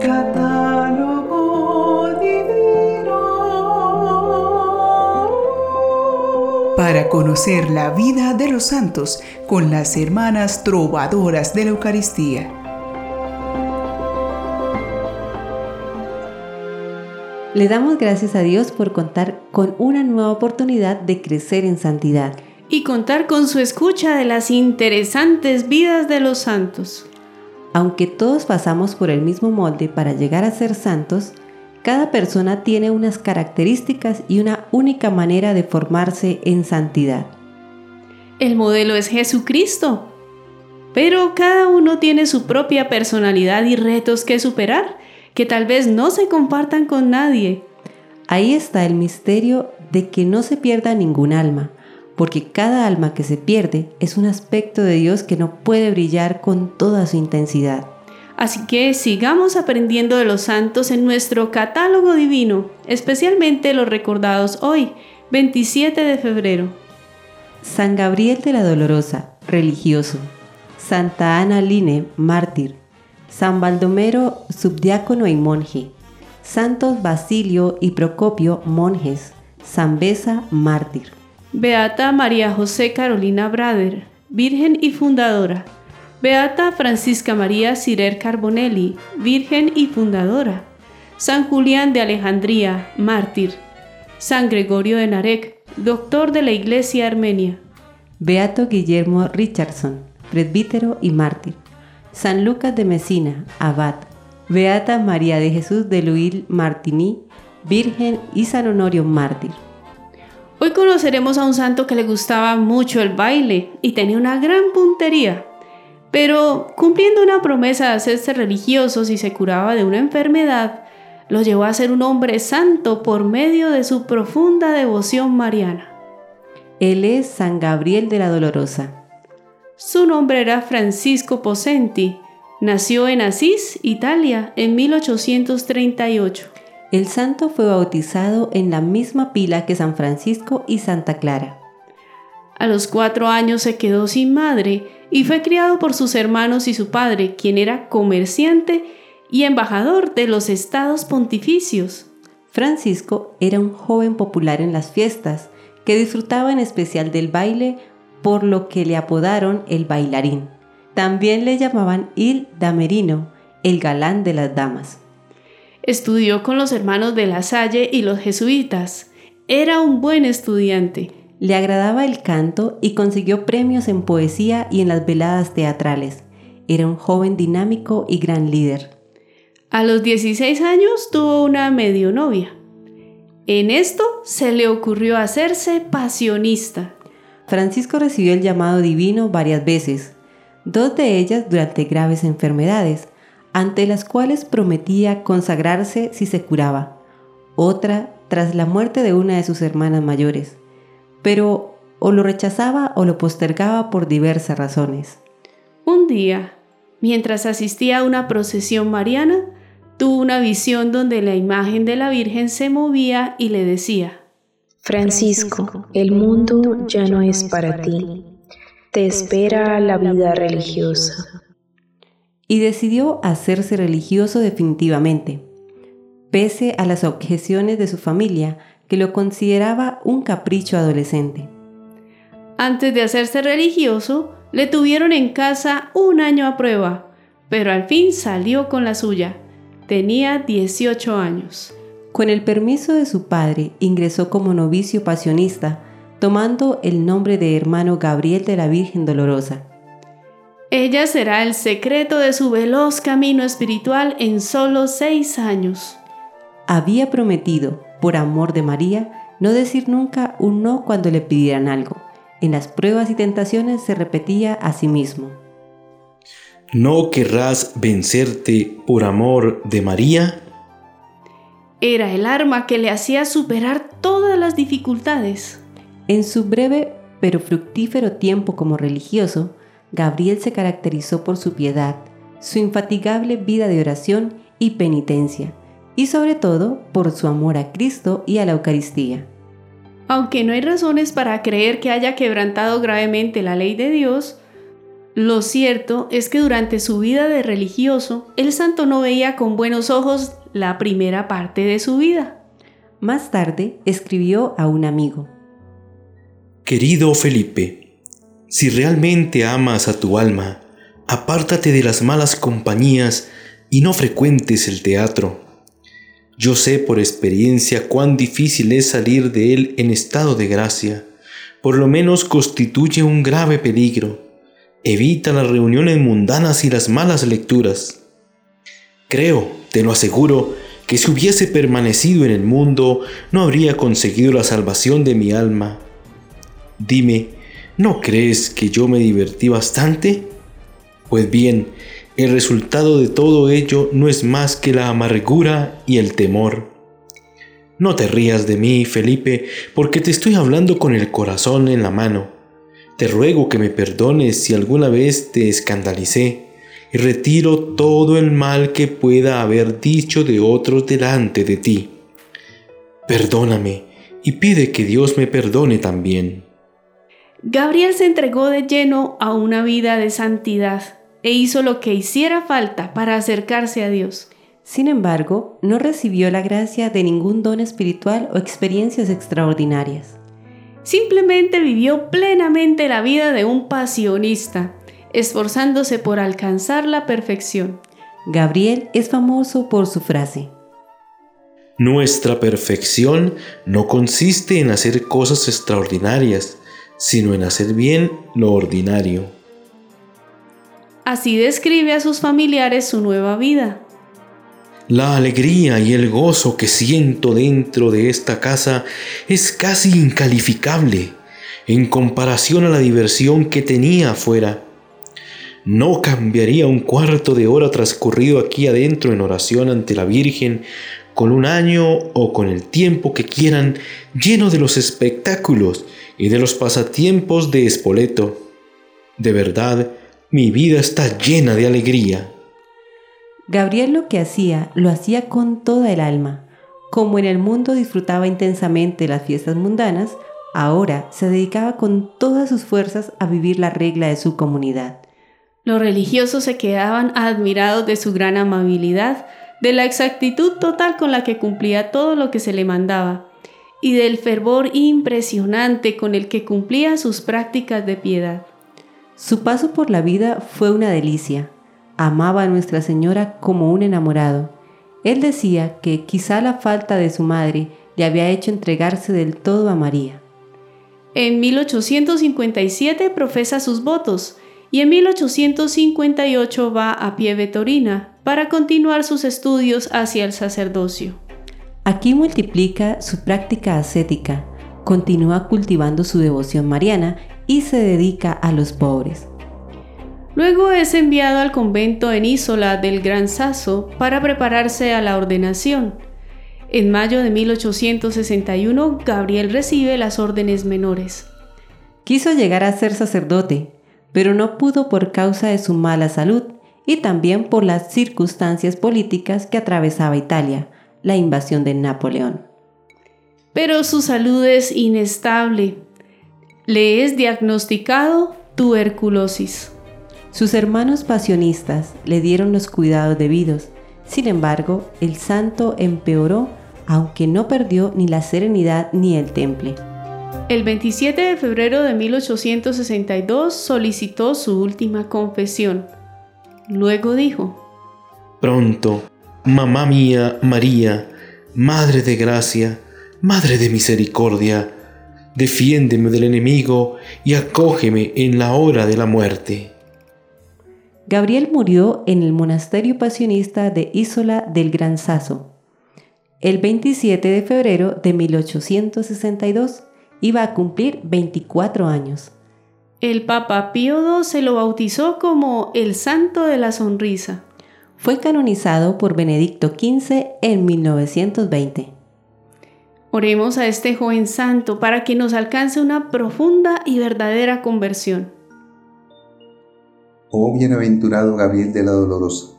Catálogo divino. Para conocer la vida de los santos con las hermanas trovadoras de la Eucaristía. Le damos gracias a Dios por contar con una nueva oportunidad de crecer en santidad. Y contar con su escucha de las interesantes vidas de los santos. Aunque todos pasamos por el mismo molde para llegar a ser santos, cada persona tiene unas características y una única manera de formarse en santidad. El modelo es Jesucristo, pero cada uno tiene su propia personalidad y retos que superar que tal vez no se compartan con nadie. Ahí está el misterio de que no se pierda ningún alma, porque cada alma que se pierde es un aspecto de Dios que no puede brillar con toda su intensidad. Así que sigamos aprendiendo de los santos en nuestro catálogo divino, especialmente los recordados hoy, 27 de febrero. San Gabriel de la Dolorosa, religioso. Santa Ana Line, mártir. San Baldomero, subdiácono y monje, Santos Basilio y Procopio, monjes, San Besa, mártir. Beata María José Carolina Brader, Virgen y Fundadora. Beata Francisca María Cirer Carbonelli, Virgen y Fundadora. San Julián de Alejandría, mártir. San Gregorio de Narek, doctor de la Iglesia Armenia. Beato Guillermo Richardson, presbítero y mártir. San Lucas de Mesina, abad, Beata María de Jesús de Luil Martini, Virgen y San Honorio mártir. Hoy conoceremos a un santo que le gustaba mucho el baile y tenía una gran puntería, pero cumpliendo una promesa de hacerse religioso si se curaba de una enfermedad, lo llevó a ser un hombre santo por medio de su profunda devoción mariana. Él es San Gabriel de la Dolorosa. Su nombre era Francisco Posenti. Nació en Asís, Italia, en 1838. El santo fue bautizado en la misma pila que San Francisco y Santa Clara. A los cuatro años se quedó sin madre y fue criado por sus hermanos y su padre, quien era comerciante y embajador de los estados pontificios. Francisco era un joven popular en las fiestas, que disfrutaba en especial del baile por lo que le apodaron el bailarín. También le llamaban Il Damerino, el galán de las damas. Estudió con los hermanos de la Salle y los jesuitas. Era un buen estudiante. Le agradaba el canto y consiguió premios en poesía y en las veladas teatrales. Era un joven dinámico y gran líder. A los 16 años tuvo una medio novia. En esto se le ocurrió hacerse pasionista. Francisco recibió el llamado divino varias veces, dos de ellas durante graves enfermedades, ante las cuales prometía consagrarse si se curaba, otra tras la muerte de una de sus hermanas mayores, pero o lo rechazaba o lo postergaba por diversas razones. Un día, mientras asistía a una procesión mariana, tuvo una visión donde la imagen de la Virgen se movía y le decía, Francisco, el mundo ya no es para ti. Te espera la vida religiosa. Y decidió hacerse religioso definitivamente, pese a las objeciones de su familia, que lo consideraba un capricho adolescente. Antes de hacerse religioso, le tuvieron en casa un año a prueba, pero al fin salió con la suya. Tenía 18 años. Con el permiso de su padre, ingresó como novicio pasionista, tomando el nombre de hermano Gabriel de la Virgen Dolorosa. Ella será el secreto de su veloz camino espiritual en solo seis años. Había prometido, por amor de María, no decir nunca un no cuando le pidieran algo. En las pruebas y tentaciones se repetía a sí mismo. ¿No querrás vencerte por amor de María? Era el arma que le hacía superar todas las dificultades. En su breve pero fructífero tiempo como religioso, Gabriel se caracterizó por su piedad, su infatigable vida de oración y penitencia, y sobre todo por su amor a Cristo y a la Eucaristía. Aunque no hay razones para creer que haya quebrantado gravemente la ley de Dios, Lo cierto es que durante su vida de religioso, el santo no veía con buenos ojos la primera parte de su vida. Más tarde escribió a un amigo. Querido Felipe, si realmente amas a tu alma, apártate de las malas compañías y no frecuentes el teatro. Yo sé por experiencia cuán difícil es salir de él en estado de gracia. Por lo menos constituye un grave peligro. Evita las reuniones mundanas y las malas lecturas. Creo, te lo aseguro, que si hubiese permanecido en el mundo no habría conseguido la salvación de mi alma. Dime, ¿no crees que yo me divertí bastante? Pues bien, el resultado de todo ello no es más que la amargura y el temor. No te rías de mí, Felipe, porque te estoy hablando con el corazón en la mano. Te ruego que me perdones si alguna vez te escandalicé y retiro todo el mal que pueda haber dicho de otros delante de ti. Perdóname y pide que Dios me perdone también. Gabriel se entregó de lleno a una vida de santidad e hizo lo que hiciera falta para acercarse a Dios. Sin embargo, no recibió la gracia de ningún don espiritual o experiencias extraordinarias. Simplemente vivió plenamente la vida de un pasionista, esforzándose por alcanzar la perfección. Gabriel es famoso por su frase. Nuestra perfección no consiste en hacer cosas extraordinarias, sino en hacer bien lo ordinario. Así describe a sus familiares su nueva vida. La alegría y el gozo que siento dentro de esta casa es casi incalificable en comparación a la diversión que tenía afuera. No cambiaría un cuarto de hora transcurrido aquí adentro en oración ante la Virgen con un año o con el tiempo que quieran lleno de los espectáculos y de los pasatiempos de Espoleto. De verdad, mi vida está llena de alegría. Gabriel lo que hacía, lo hacía con toda el alma. Como en el mundo disfrutaba intensamente las fiestas mundanas, ahora se dedicaba con todas sus fuerzas a vivir la regla de su comunidad. Los religiosos se quedaban admirados de su gran amabilidad, de la exactitud total con la que cumplía todo lo que se le mandaba, y del fervor impresionante con el que cumplía sus prácticas de piedad. Su paso por la vida fue una delicia. Amaba a Nuestra Señora como un enamorado. Él decía que quizá la falta de su madre le había hecho entregarse del todo a María. En 1857 profesa sus votos y en 1858 va a Pievetorina para continuar sus estudios hacia el sacerdocio. Aquí multiplica su práctica ascética, continúa cultivando su devoción mariana y se dedica a los pobres. Luego es enviado al convento en Isola del Gran Sasso para prepararse a la ordenación. En mayo de 1861, Gabriel recibe las órdenes menores. Quiso llegar a ser sacerdote, pero no pudo por causa de su mala salud y también por las circunstancias políticas que atravesaba Italia, la invasión de Napoleón. Pero su salud es inestable. Le es diagnosticado tuberculosis. Sus hermanos pasionistas le dieron los cuidados debidos. Sin embargo, el santo empeoró, aunque no perdió ni la serenidad ni el temple. El 27 de febrero de 1862 solicitó su última confesión. Luego dijo, Pronto, mamá mía María, Madre de gracia, Madre de misericordia, defiéndeme del enemigo y acógeme en la hora de la muerte. Gabriel murió en el monasterio pasionista de Isola del Gran Sasso. El 27 de febrero de 1862 iba a cumplir 24 años. El Papa Pío II se lo bautizó como el Santo de la Sonrisa. Fue canonizado por Benedicto XV en 1920. Oremos a este joven santo para que nos alcance una profunda y verdadera conversión. Oh bienaventurado Gabriel de la Dolorosa,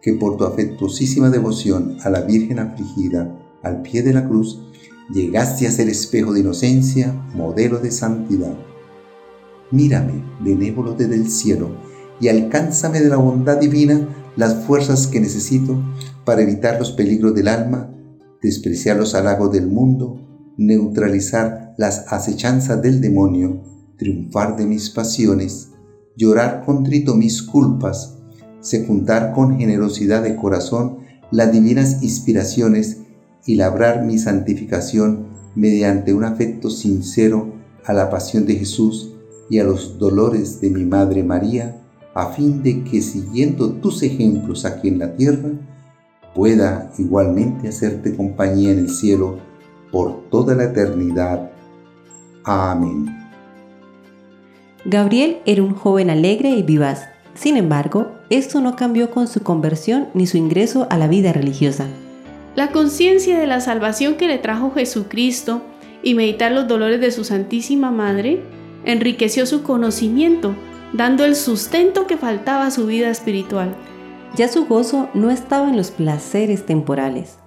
que por tu afectuosísima devoción a la Virgen afligida al pie de la cruz, llegaste a ser espejo de inocencia, modelo de santidad. Mírame, benévolo desde el cielo, y alcánzame de la bondad divina las fuerzas que necesito para evitar los peligros del alma, despreciar los halagos del mundo, neutralizar las acechanzas del demonio, triunfar de mis pasiones, llorar contrito mis culpas, secundar con generosidad de corazón las divinas inspiraciones y labrar mi santificación mediante un afecto sincero a la pasión de Jesús y a los dolores de mi Madre María, a fin de que siguiendo tus ejemplos aquí en la tierra, pueda igualmente hacerte compañía en el cielo por toda la eternidad. Amén. Gabriel era un joven alegre y vivaz. Sin embargo, esto no cambió con su conversión ni su ingreso a la vida religiosa. La conciencia de la salvación que le trajo Jesucristo y meditar los dolores de su Santísima Madre enriqueció su conocimiento, dando el sustento que faltaba a su vida espiritual. Ya su gozo no estaba en los placeres temporales.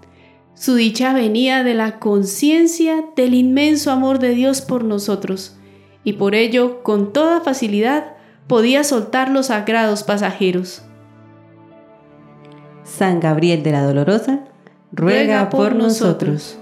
Su dicha venía de la conciencia del inmenso amor de Dios por nosotros, y por ello, con toda facilidad, podía soltar los sagrados pasajeros. San Gabriel de la Dolorosa, ruega, por nosotros.